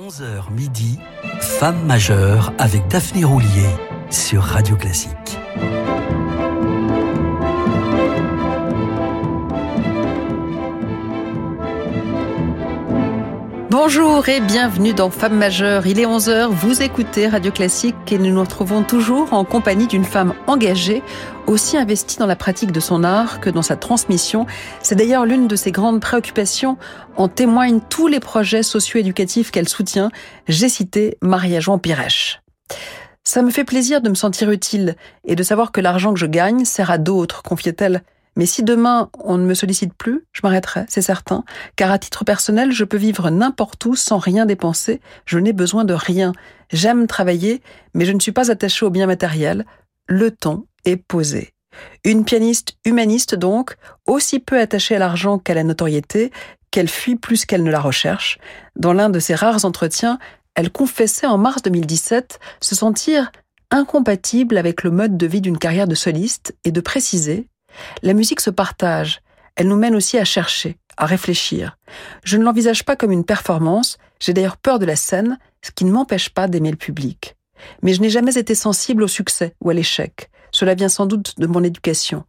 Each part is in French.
11h midi, Femme majeure avec Daphné Roulier sur Radio Classique. Bonjour et bienvenue dans Femme majeure. Il est 11h, vous écoutez Radio Classique et nous nous retrouvons toujours en compagnie d'une femme engagée, aussi investie dans la pratique de son art que dans sa transmission. C'est d'ailleurs l'une de ses grandes préoccupations. En témoignent tous les projets socio-éducatifs qu'elle soutient. J'ai cité Maria-Jean Pirèche. Ça me fait plaisir de me sentir utile et de savoir que l'argent que je gagne sert à d'autres, confiait-elle. Mais si demain on ne me sollicite plus, je m'arrêterai, c'est certain, car à titre personnel, je peux vivre n'importe où sans rien dépenser, je n'ai besoin de rien. J'aime travailler, mais je ne suis pas attachée au bien matériel. Le ton est posé. Une pianiste humaniste donc, aussi peu attachée à l'argent qu'à la notoriété, qu'elle fuit plus qu'elle ne la recherche. Dans l'un de ses rares entretiens, elle confessait en mars 2017 se sentir incompatible avec le mode de vie d'une carrière de soliste et de préciser la musique se partage, elle nous mène aussi à chercher, à réfléchir. Je ne l'envisage pas comme une performance, j'ai d'ailleurs peur de la scène, ce qui ne m'empêche pas d'aimer le public. Mais je n'ai jamais été sensible au succès ou à l'échec. Cela vient sans doute de mon éducation.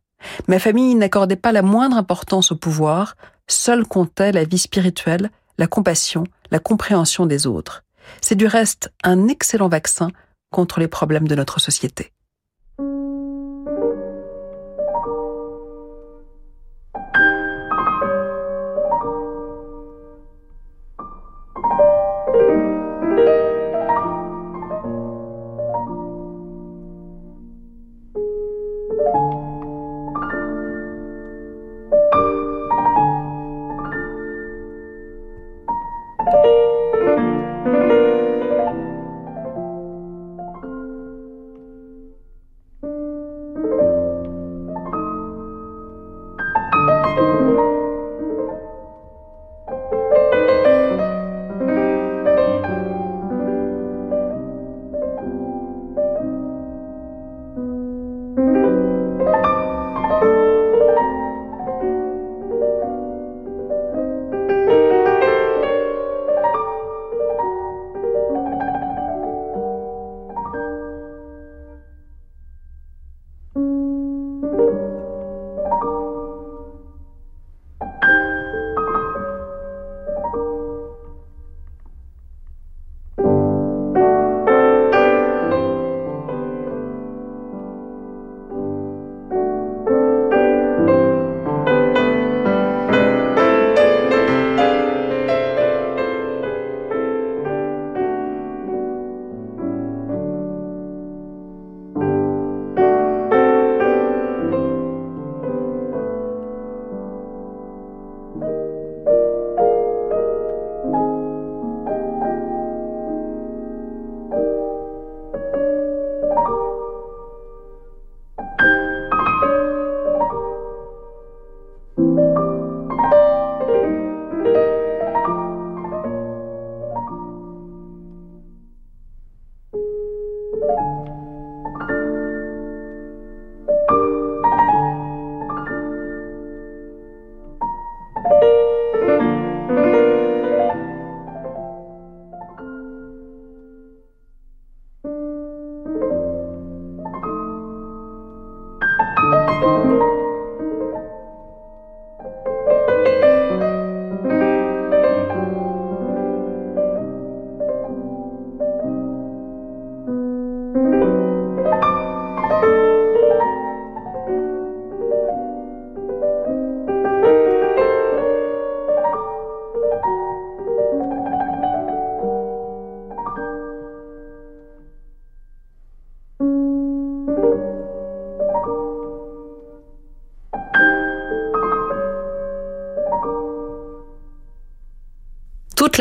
Ma famille n'accordait pas la moindre importance au pouvoir, seule comptait la vie spirituelle, la compassion, la compréhension des autres. C'est du reste un excellent vaccin contre les problèmes de notre société.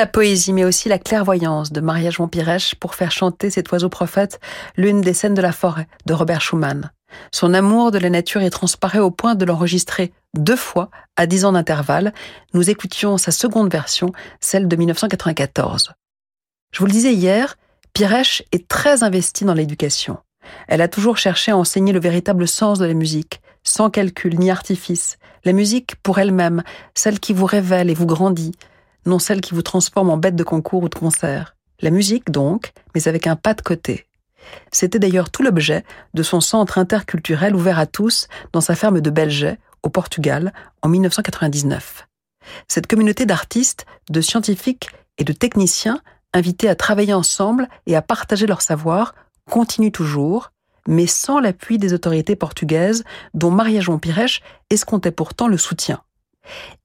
La poésie, mais aussi la clairvoyance de Maria Jean Pirèche pour faire chanter cet oiseau prophète l'une des scènes de la forêt de Robert Schumann. Son amour de la nature est transparé au point de l'enregistrer deux fois à dix ans d'intervalle. Nous écoutions sa seconde version, celle de 1994. Je vous le disais hier, Pirèche est très investie dans l'éducation. Elle a toujours cherché à enseigner le véritable sens de la musique, sans calcul ni artifice. La musique pour elle-même, celle qui vous révèle et vous grandit, non celle qui vous transforme en bête de concours ou de concert. La musique donc, mais avec un pas de côté. C'était d'ailleurs tout l'objet de son centre interculturel ouvert à tous dans sa ferme de Belget, au Portugal, en 1999. Cette communauté d'artistes, de scientifiques et de techniciens invités à travailler ensemble et à partager leur savoir continue toujours, mais sans l'appui des autorités portugaises dont Maria João Pires escomptait pourtant le soutien.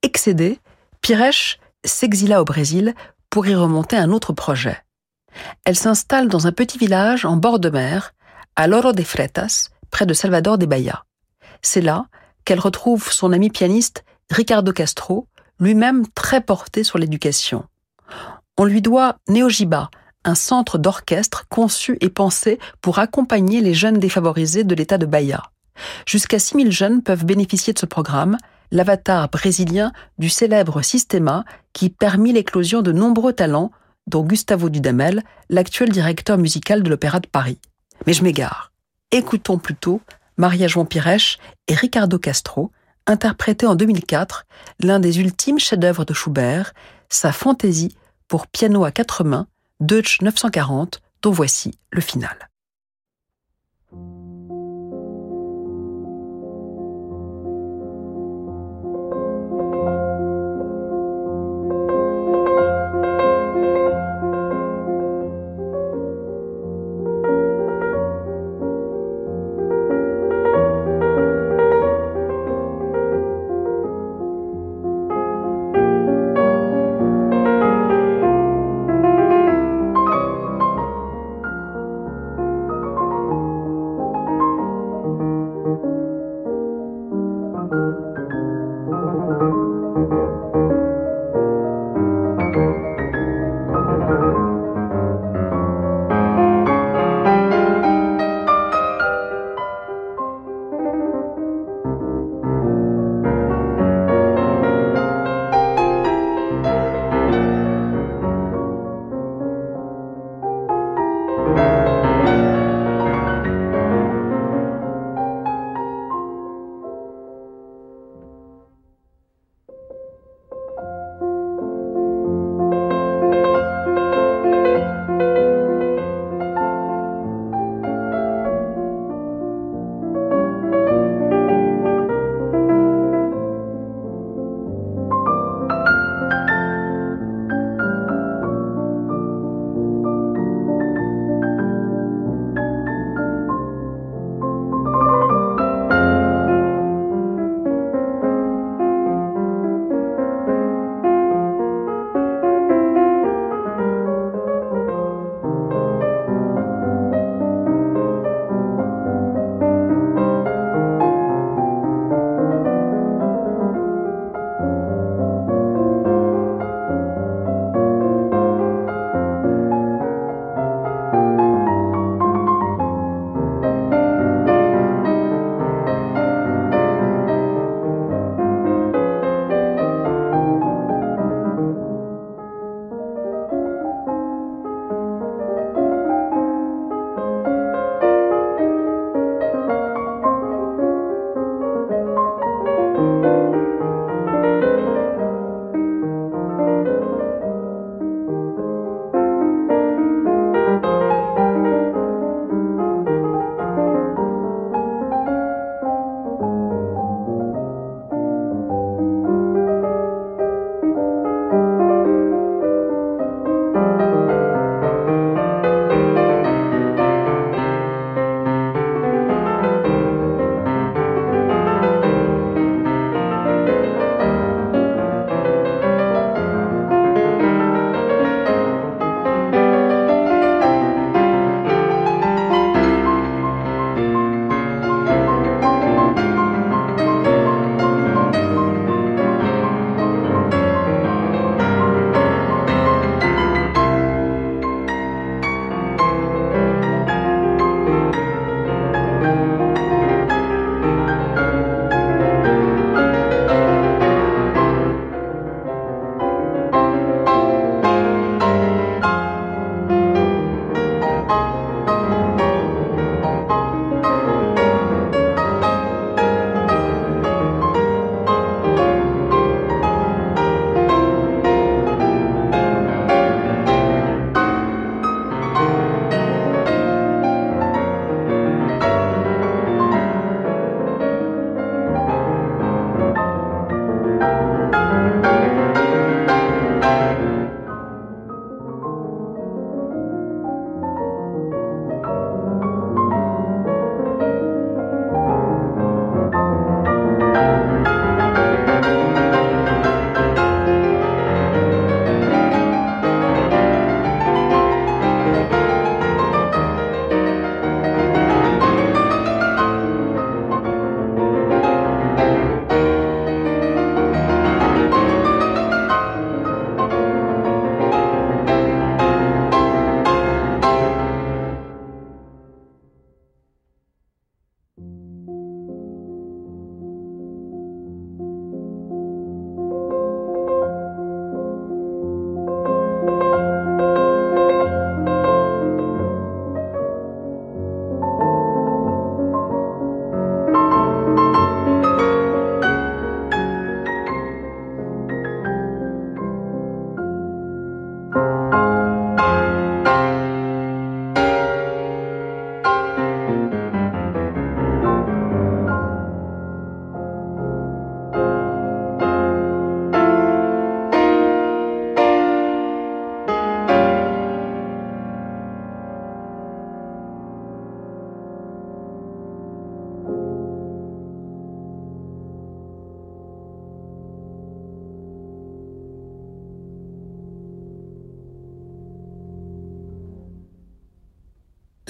Excédé, Pires s'exila au Brésil pour y remonter un autre projet. Elle s'installe dans un petit village en bord de mer, à Loro de Freitas, près de Salvador de Bahia. C'est là qu'elle retrouve son ami pianiste Ricardo Castro, lui-même très porté sur l'éducation. On lui doit Neojiba, un centre d'orchestre conçu et pensé pour accompagner les jeunes défavorisés de l'État de Bahia. Jusqu'à 6000 jeunes peuvent bénéficier de ce programme, l'avatar brésilien du célèbre Sistema qui permit l'éclosion de nombreux talents, dont Gustavo Dudamel, l'actuel directeur musical de l'Opéra de Paris. Mais je m'égare. Écoutons plutôt Maria João Pires et Ricardo Castro, interpréter en 2004 l'un des ultimes chefs-d'œuvre de Schubert, sa fantaisie pour piano à quatre mains, Deutsch 940, dont voici le final.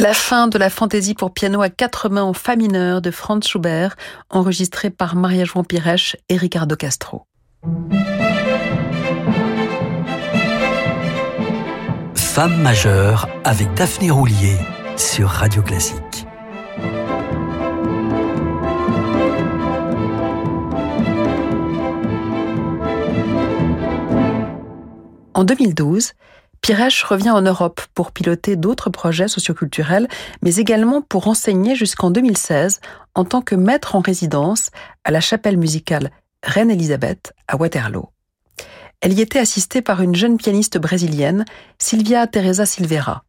La fin de la fantaisie pour piano à quatre mains en fa mineur de Franz Schubert, enregistré par Maria-Joan Pirèche et Ricardo Castro. Femme majeure avec Daphné Roulier sur Radio Classique. En 2012, Piresh revient en Europe pour piloter d'autres projets socioculturels, mais également pour enseigner jusqu'en 2016 en tant que maître en résidence à la chapelle musicale Reine Elisabeth à Waterloo. Elle y était assistée par une jeune pianiste brésilienne, Silvia Teresa Silveira.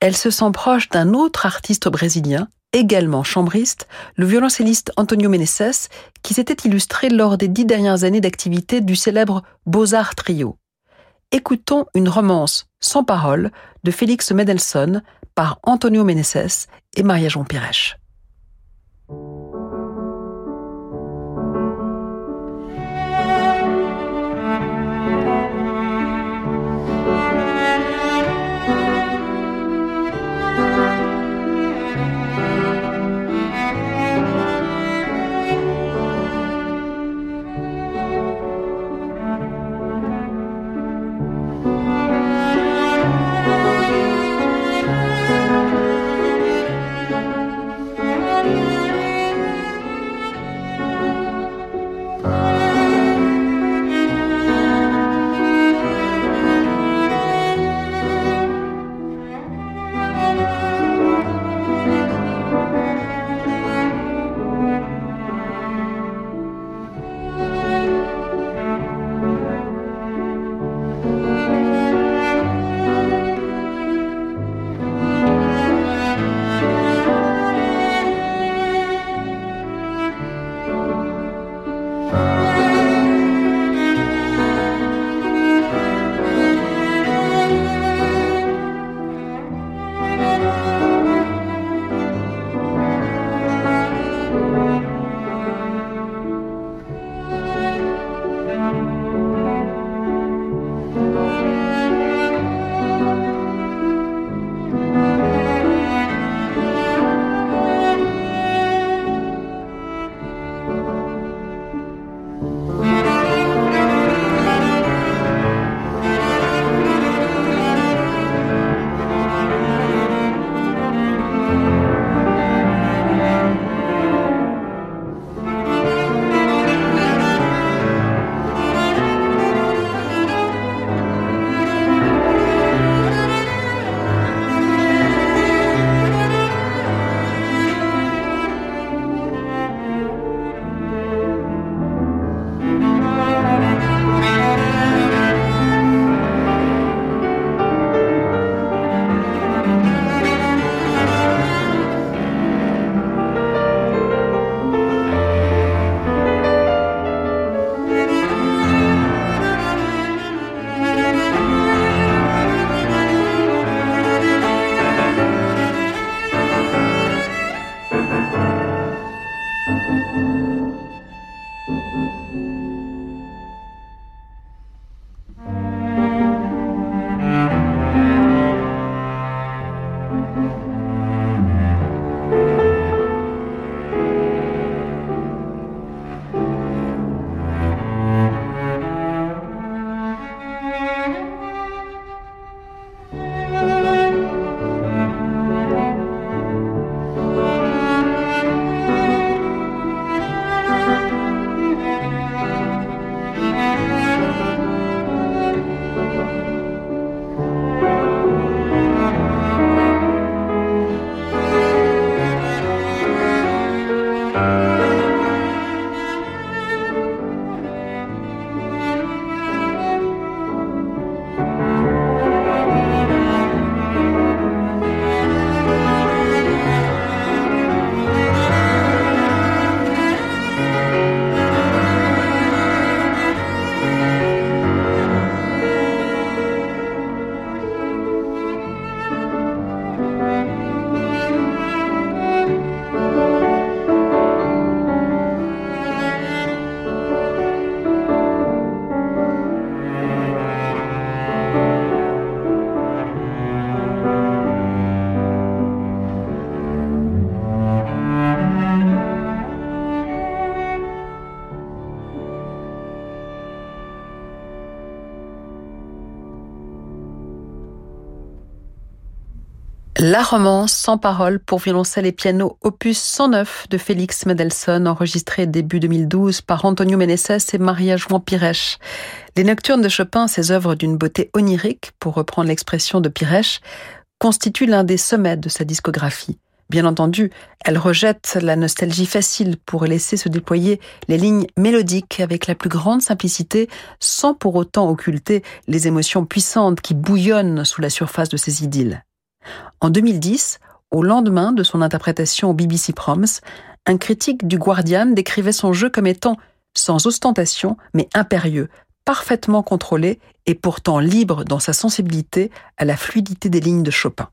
Elle se sent proche d'un autre artiste brésilien, également chambriste, le violoncelliste Antonio Meneses, qui s'était illustré lors des dix dernières années d'activité du célèbre Beaux-Arts Trio écoutons une romance sans parole de Félix Mendelssohn par Antonio Meneses et Maria-Jean Pirèche. La romance sans parole pour violoncelle et piano opus 109 de Félix Mendelssohn enregistré début 2012 par Antonio Meneses et Maria Juan. Les nocturnes de Chopin, ces œuvres d'une beauté onirique, pour reprendre l'expression de Pires, constituent l'un des sommets de sa discographie. Bien entendu, elle rejette la nostalgie facile pour laisser se déployer les lignes mélodiques avec la plus grande simplicité, sans pour autant occulter les émotions puissantes qui bouillonnent sous la surface de ces idylles. En 2010, au lendemain de son interprétation au BBC Proms, un critique du Guardian décrivait son jeu comme étant sans ostentation, mais impérieux, parfaitement contrôlé et pourtant libre dans sa sensibilité à la fluidité des lignes de Chopin.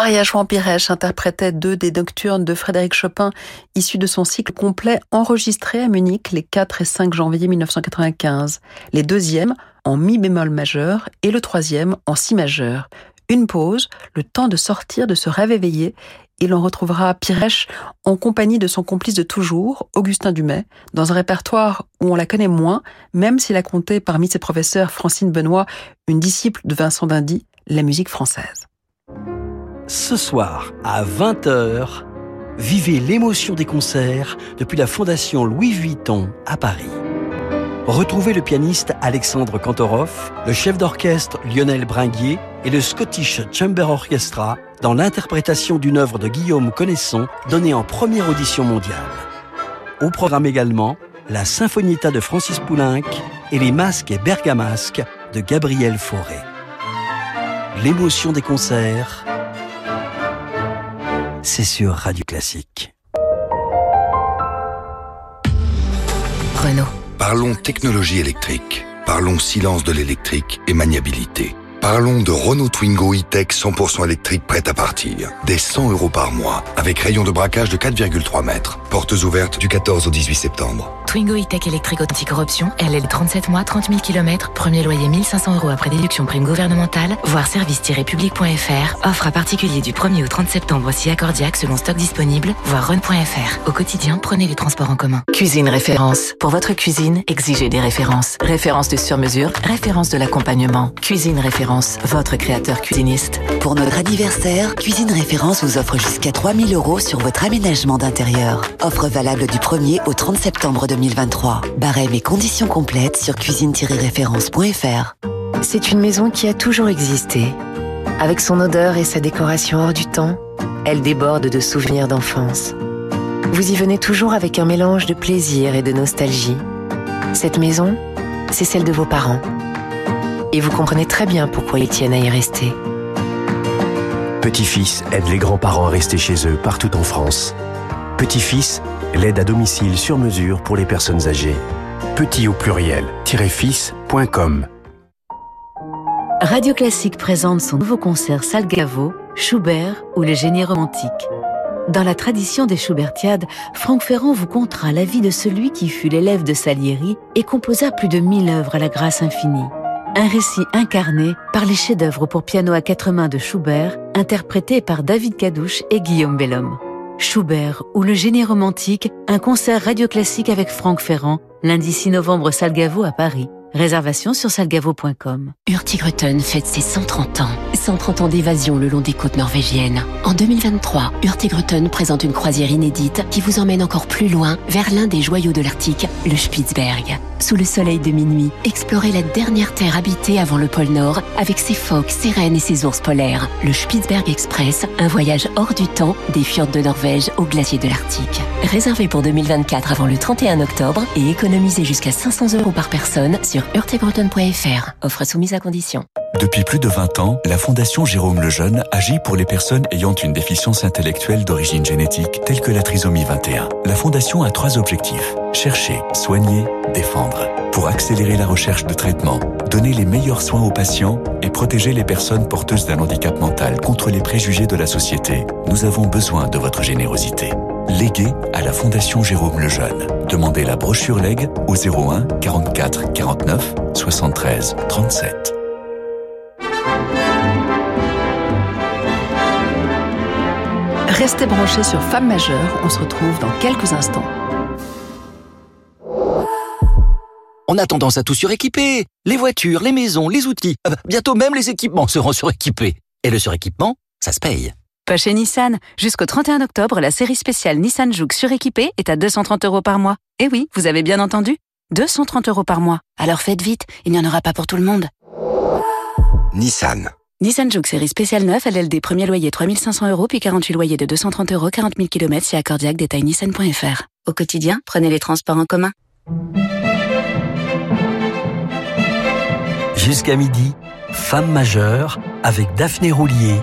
Maria Pires interprétait deux des nocturnes de Frédéric Chopin issus de son cycle complet enregistré à Munich les 4 et 5 janvier 1995. Les deuxièmes en mi bémol majeur et le troisième en si majeur. Une pause, le temps de sortir de ce rêve éveillé et l'on retrouvera Pirèche en compagnie de son complice de toujours, Augustin Dumay, dans un répertoire où on la connaît moins, même s'il a compté parmi ses professeurs Francine Benoît, une disciple de Vincent Dindy, la musique française ce soir à 20h, vivez l'émotion des concerts depuis la Fondation Louis Vuitton à Paris. Retrouvez le pianiste Alexandre Kantorov, le chef d'orchestre Lionel Bringuier et le Scottish Chamber Orchestra dans l'interprétation d'une œuvre de Guillaume Connaisson donnée en première audition mondiale. Au programme également, la Sinfonietta de Francis Poulenc et les Masques et Bergamasques de Gabriel Fauré. L'émotion des concerts, c'est sur Radio Classique. Renault. Parlons technologie électrique. Parlons silence de l'électrique et maniabilité. Parlons de Renault Twingo e-Tech 100% électrique prête à partir. Des 100 euros par mois, avec rayon de braquage de 4,3 mètres. Portes ouvertes du 14 au 18 septembre. Twingo e-Tech électrique anti-corruption, LL 37 mois, 30 000 km, premier loyer 1500 euros après déduction prime gouvernementale, voire service-public.fr, offre à particulier du 1er au 30 septembre si accordiaque selon stock disponible, voire run.fr. Au quotidien, prenez les transports en commun. Cuisine référence. Pour votre cuisine, exigez des références. Référence de sur-mesure, référence de l'accompagnement. Cuisine votre créateur cuisiniste. Pour notre anniversaire, Cuisine référence vous offre jusqu'à 3000 euros sur votre aménagement d'intérieur. Offre valable du 1er au 30 septembre 2023. Barème et conditions complètes sur cuisine-référence.fr. C'est une maison qui a toujours existé. Avec son odeur et sa décoration hors du temps, elle déborde de souvenirs d'enfance. Vous y venez toujours avec un mélange de plaisir et de nostalgie. Cette maison, c'est celle de vos parents. Et vous comprenez très bien pourquoi ils tiennent à y rester. Petit-fils aide les grands-parents à rester chez eux partout en France. Petit-fils, l'aide à domicile sur mesure pour les personnes âgées. Petit au pluriel, fils.com. Radio Classique présente son nouveau concert Salgavo, Schubert ou le génie romantique. Dans la tradition des Schubertiades, Franck Ferrand vous contera la vie de celui qui fut l'élève de Salieri et composa plus de mille œuvres à la grâce infinie. Un récit incarné par les chefs-d'œuvre pour piano à quatre mains de Schubert, interprétés par David Cadouche et Guillaume Bellhomme. Schubert ou le génie romantique, un concert radio classique avec Franck Ferrand, lundi 6 novembre Salgavo à Paris. Réservation sur salgavo.com. Hurtigruten fête ses 130 ans. 130 ans d'évasion le long des côtes norvégiennes. En 2023, Hurtigruten présente une croisière inédite qui vous emmène encore plus loin vers l'un des joyaux de l'Arctique, le Spitzberg. Sous le soleil de minuit, explorez la dernière terre habitée avant le pôle Nord avec ses phoques, ses rennes et ses ours polaires. Le Spitzberg Express, un voyage hors du temps des fjords de Norvège aux glaciers de l'Arctique. Réservé pour 2024 avant le 31 octobre et économisez jusqu'à 500 euros par personne sur sur Offre soumise à condition. Depuis plus de 20 ans, la Fondation Jérôme Lejeune agit pour les personnes ayant une déficience intellectuelle d'origine génétique telle que la trisomie 21. La Fondation a trois objectifs. Chercher, soigner, défendre. Pour accélérer la recherche de traitement, donner les meilleurs soins aux patients et protéger les personnes porteuses d'un handicap mental contre les préjugés de la société, nous avons besoin de votre générosité. Légué à la Fondation Jérôme Lejeune. Demandez la brochure Leg au 01 44 49 73 37. Restez branchés sur Femmes majeures, on se retrouve dans quelques instants. On a tendance à tout suréquiper. Les voitures, les maisons, les outils. Bah, bientôt même les équipements seront suréquipés. Et le suréquipement, ça se paye. Pas chez Nissan. Jusqu'au 31 octobre, la série spéciale Nissan Juke suréquipée est à 230 euros par mois. Et oui, vous avez bien entendu 230 euros par mois. Alors faites vite, il n'y en aura pas pour tout le monde. Nissan. Nissan Juke série spéciale 9, LLD premier loyer 3500 euros puis 48 loyers de 230 euros, 40 000 km si accordiaque, détail nissan.fr. Au quotidien, prenez les transports en commun. Jusqu'à midi, Femme majeure avec Daphné Roulier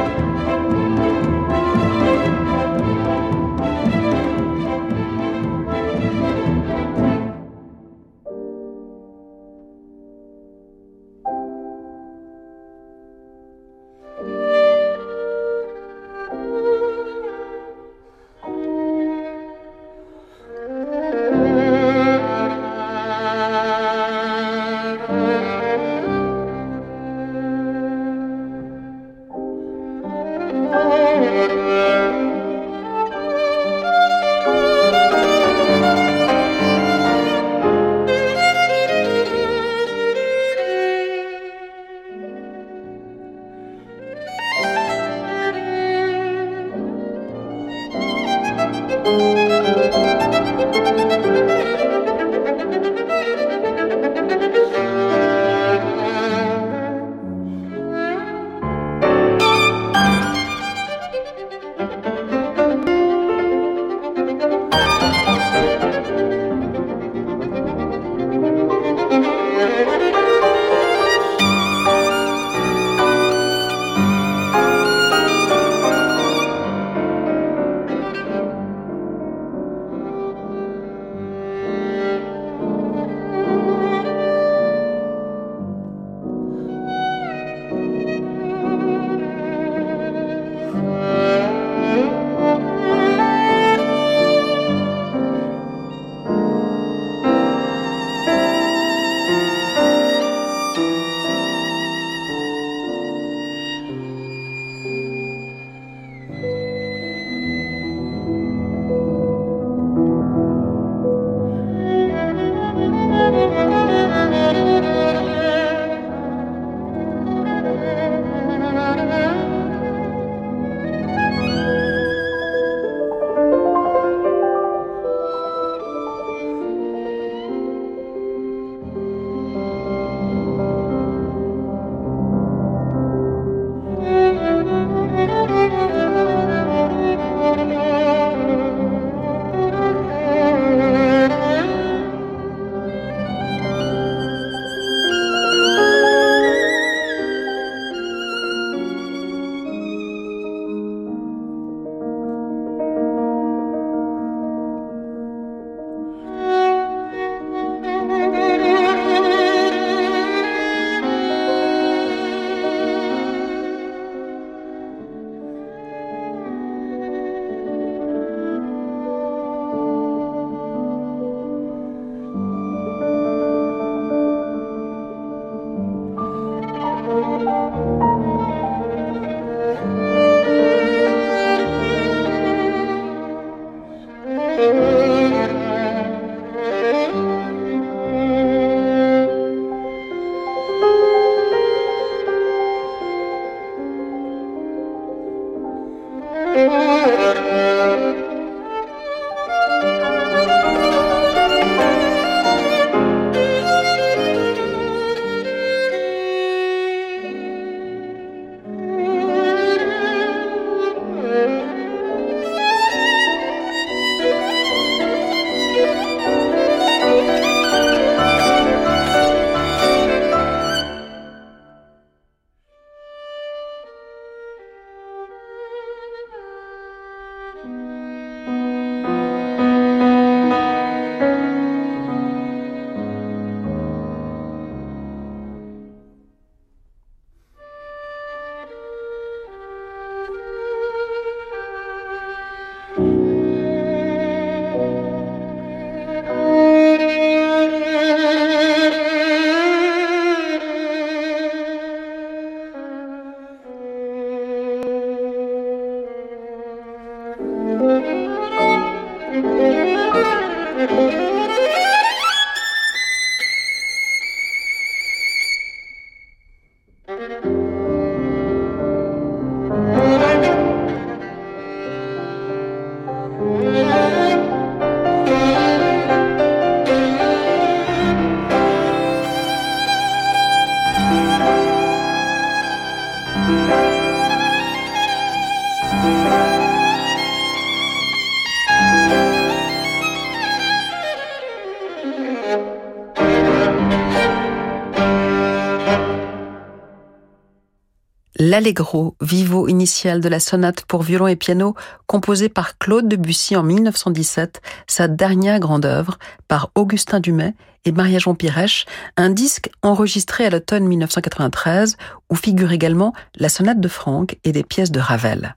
L'allegro vivo initial de la sonate pour violon et piano composée par Claude Debussy en 1917, sa dernière grande œuvre par Augustin Dumay et Maria-Jean Pirèche, un disque enregistré à l'automne 1993 où figure également la sonate de Franck et des pièces de Ravel.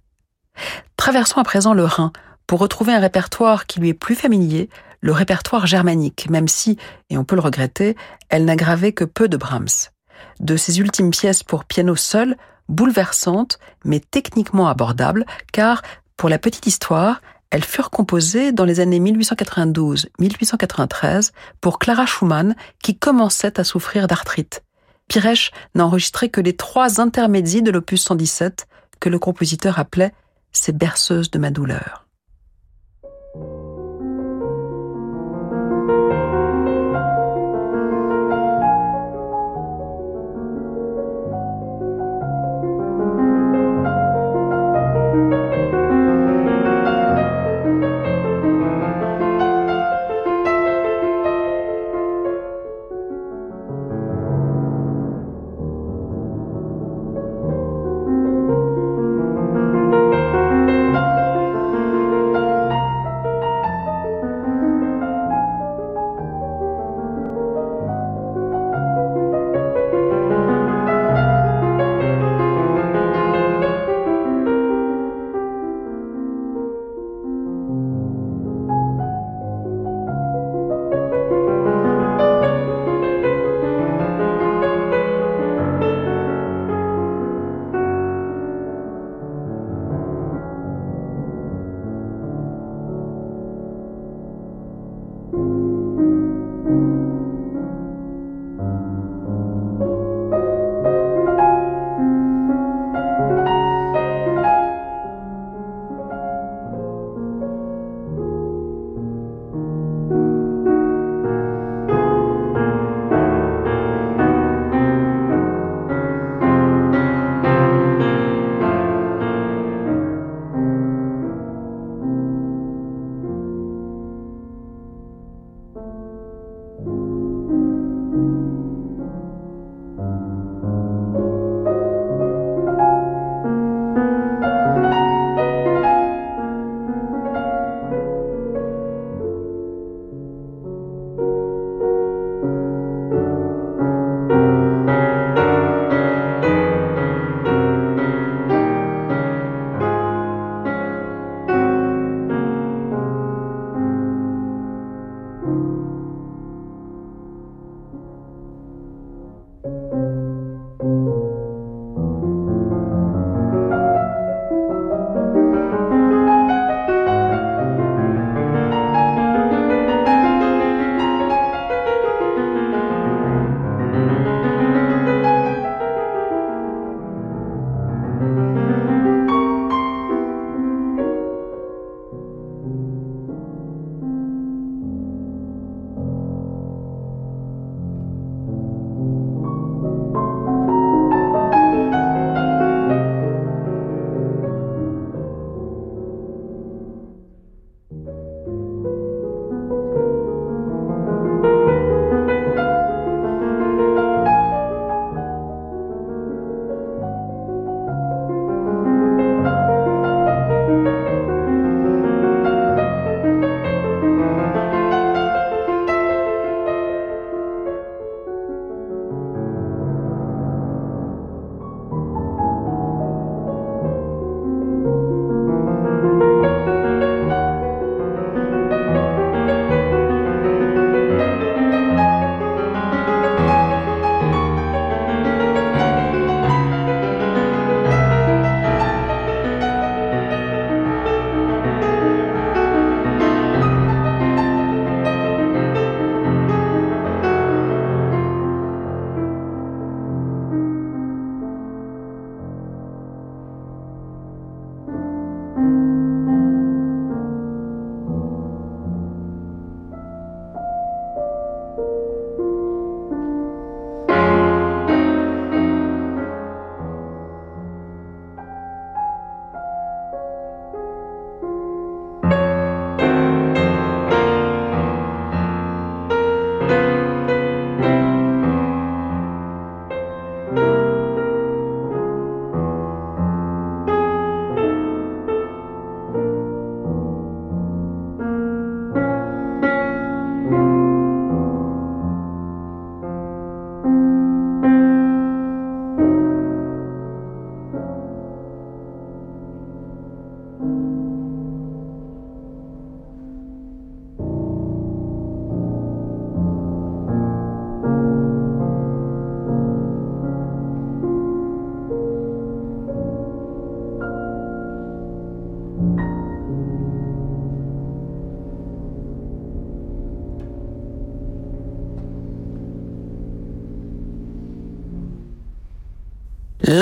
Traversons à présent le Rhin pour retrouver un répertoire qui lui est plus familier, le répertoire germanique, même si, et on peut le regretter, elle n'a gravé que peu de Brahms. De ses ultimes pièces pour piano seul, bouleversantes, mais techniquement abordables, car, pour la petite histoire, elles furent composées dans les années 1892-1893 pour Clara Schumann, qui commençait à souffrir d'arthrite. Piresh n'a enregistré que les trois intermédiaires de l'opus 117, que le compositeur appelait ces berceuses de ma douleur.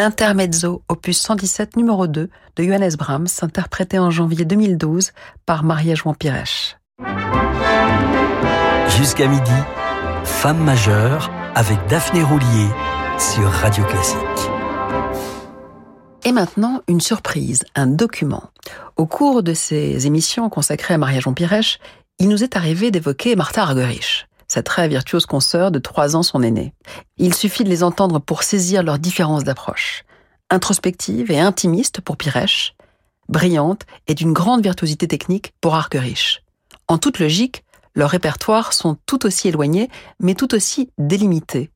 L'intermezzo, opus 117 numéro 2 de Johannes Brahms, interprété en janvier 2012 par Maria Jouan Pirèche. Jusqu'à midi, Femme majeure avec Daphné Roulier sur Radio Classique. Et maintenant, une surprise, un document. Au cours de ces émissions consacrées à Maria Jean Pirèche, il nous est arrivé d'évoquer Martha Argerich sa très virtuose consoeur de trois ans son aînée. Il suffit de les entendre pour saisir leurs différences d'approche. Introspective et intimiste pour Pirèche, brillante et d'une grande virtuosité technique pour Argerich. En toute logique, leurs répertoires sont tout aussi éloignés, mais tout aussi délimités.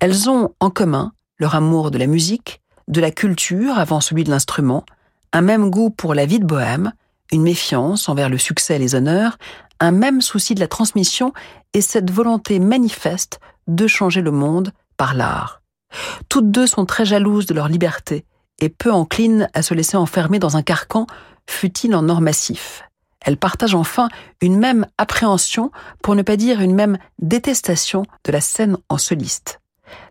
Elles ont en commun leur amour de la musique, de la culture avant celui de l'instrument, un même goût pour la vie de bohème, une méfiance envers le succès et les honneurs, un même souci de la transmission et cette volonté manifeste de changer le monde par l'art. Toutes deux sont très jalouses de leur liberté et peu enclines à se laisser enfermer dans un carcan, fut-il en or massif. Elles partagent enfin une même appréhension, pour ne pas dire une même détestation de la scène en soliste.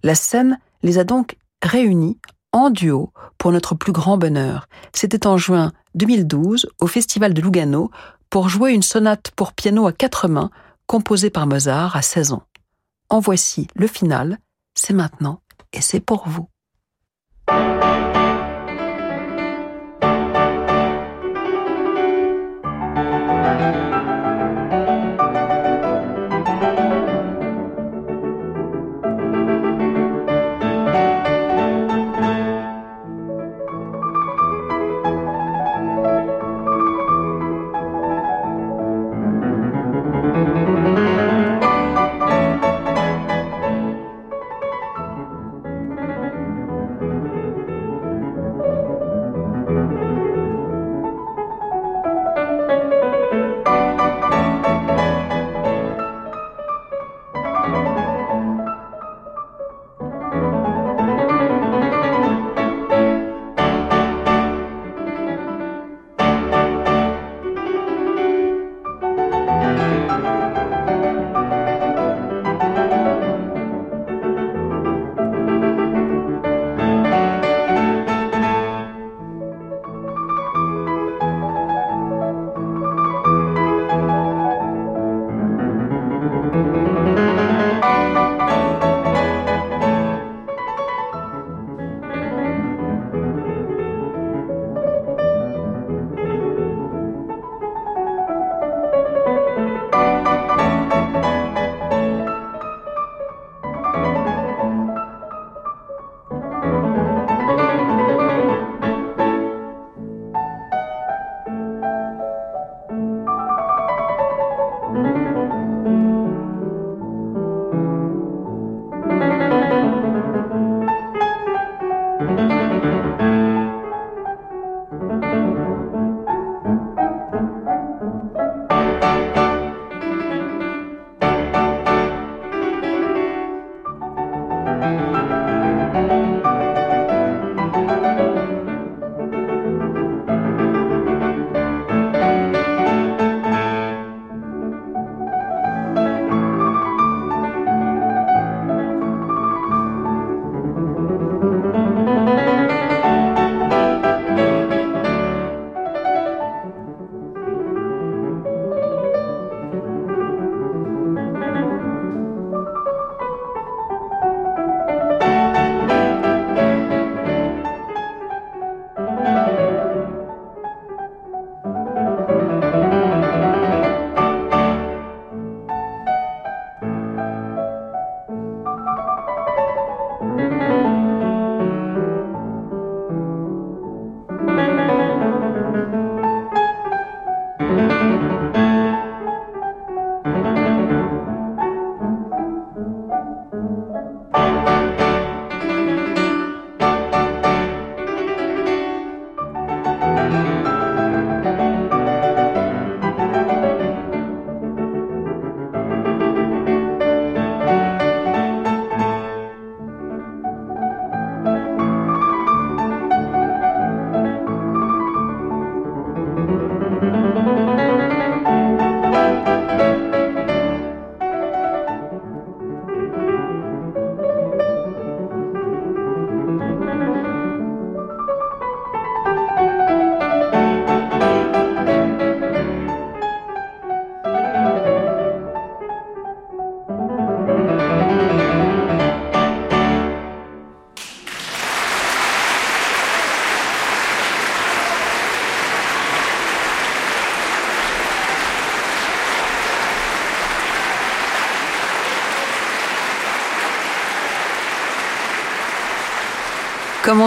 La scène les a donc réunies en duo pour notre plus grand bonheur. C'était en juin 2012 au Festival de Lugano pour jouer une sonate pour piano à quatre mains composée par Mozart à 16 ans. En voici le final, c'est maintenant et c'est pour vous.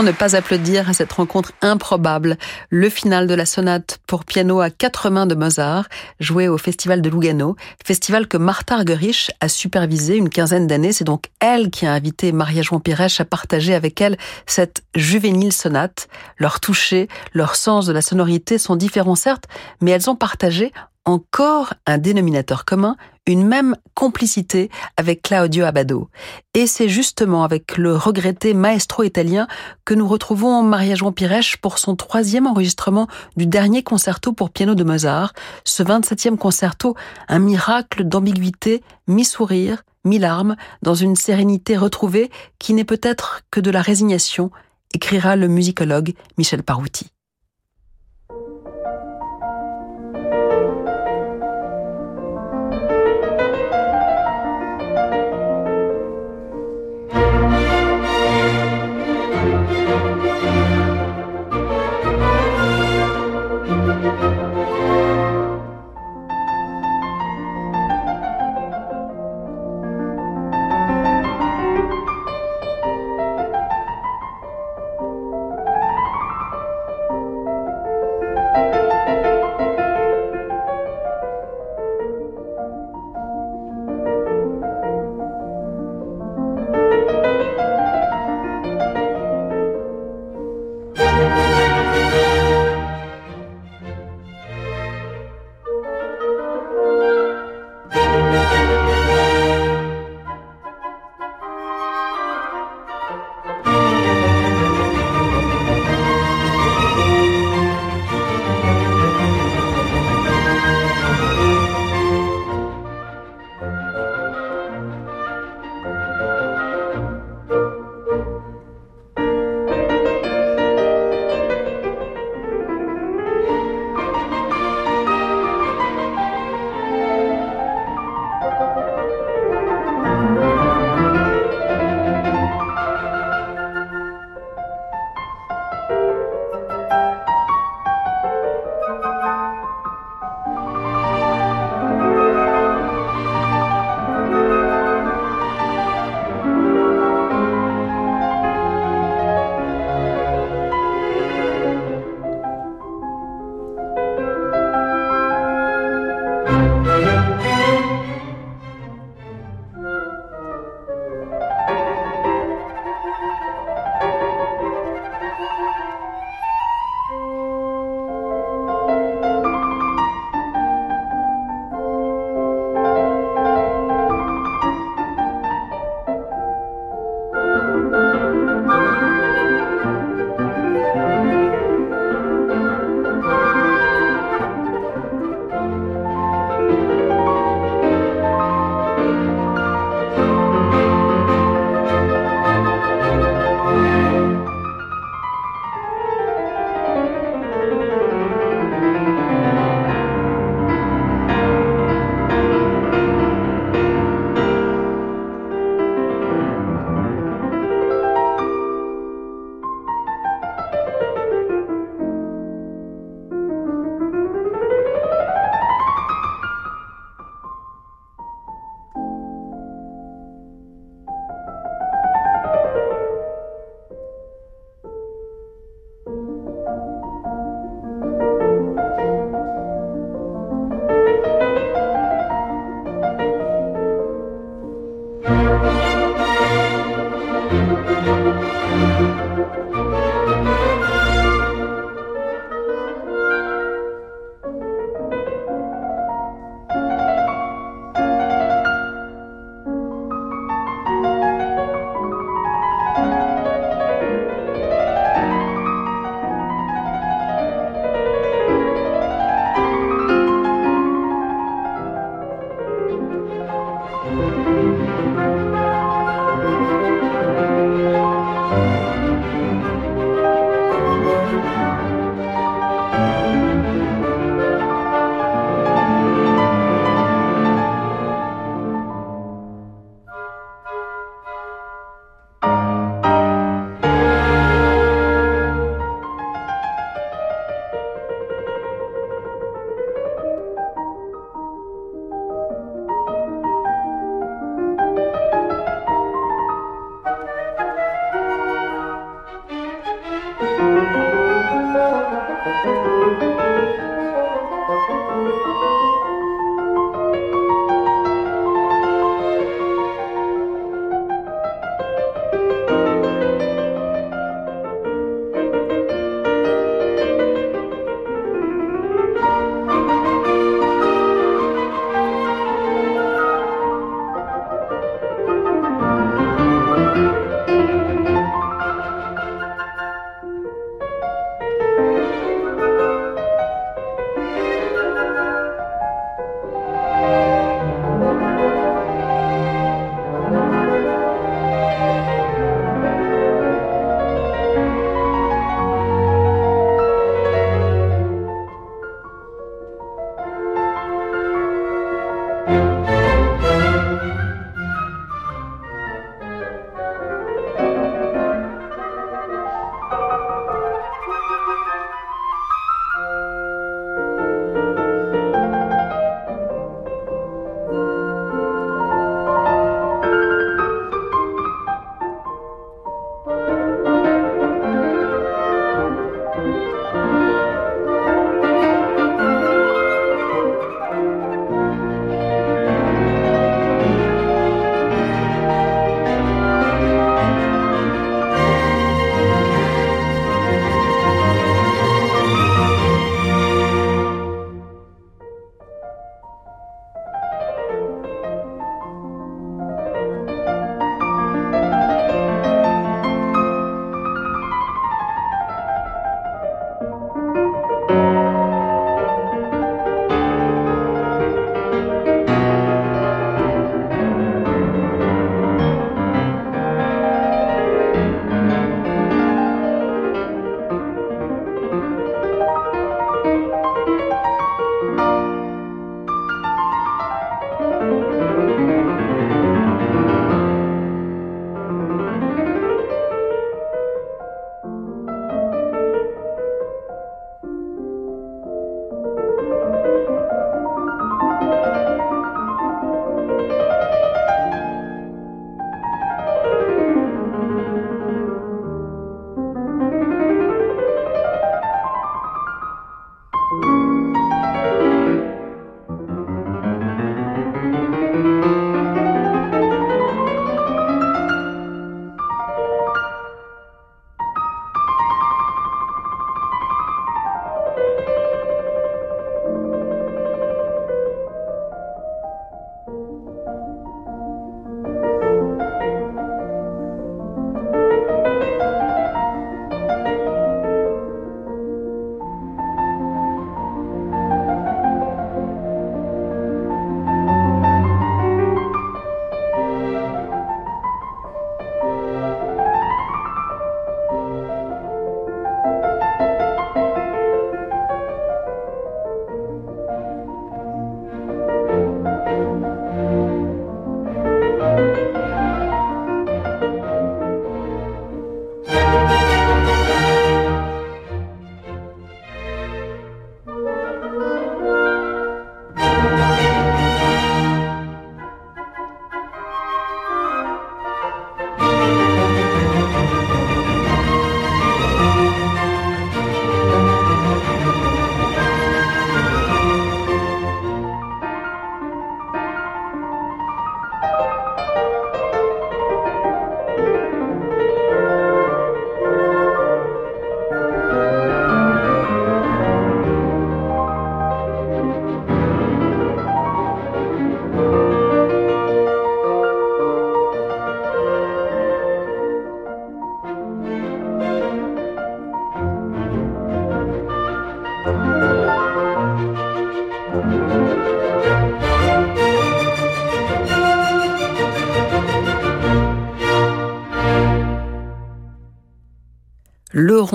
Ne pas applaudir à cette rencontre improbable Le final de la sonate pour piano à quatre mains de Mozart, joué au Festival de Lugano, festival que Martha Argerich a supervisé une quinzaine d'années. C'est donc elle qui a invité Maria-Joan Pirèche à partager avec elle cette juvénile sonate. Leur toucher, leur sens de la sonorité sont différents certes, mais elles ont partagé encore un dénominateur commun, une même complicité avec Claudio Abbado. Et c'est justement avec le regretté maestro italien que nous retrouvons Maria Joan Pirèche pour son troisième enregistrement du dernier concerto pour piano de Mozart, ce 27e concerto, un miracle d'ambiguïté, mi-sourire, mi-larmes, dans une sérénité retrouvée qui n'est peut-être que de la résignation, écrira le musicologue Michel Parouti.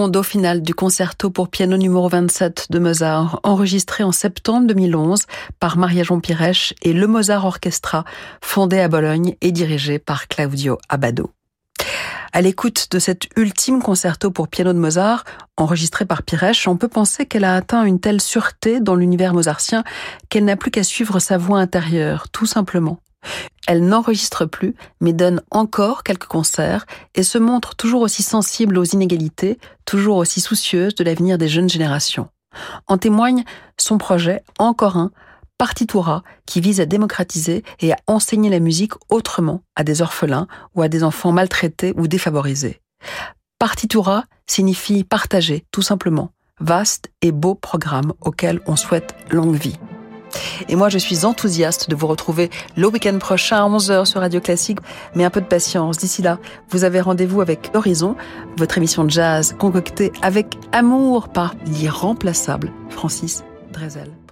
Du concerto pour piano numéro 27 de Mozart, enregistré en septembre 2011 par Maria-Jean Pirèche et le Mozart Orchestra, fondé à Bologne et dirigé par Claudio Abbado. À l'écoute de cet ultime concerto pour piano de Mozart, enregistré par Pirèche, on peut penser qu'elle a atteint une telle sûreté dans l'univers mozartien qu'elle n'a plus qu'à suivre sa voix intérieure, tout simplement. Elle n'enregistre plus, mais donne encore quelques concerts et se montre toujours aussi sensible aux inégalités, toujours aussi soucieuse de l'avenir des jeunes générations. En témoigne son projet, encore un, Partitura, qui vise à démocratiser et à enseigner la musique autrement à des orphelins ou à des enfants maltraités ou défavorisés. Partitura signifie partager, tout simplement. Vaste et beau programme auquel on souhaite longue vie. Et moi, je suis enthousiaste de vous retrouver le week-end prochain à 11h sur Radio Classique. Mais un peu de patience. D'ici là, vous avez rendez-vous avec Horizon, votre émission de jazz concoctée avec amour par l'irremplaçable Francis Drezel.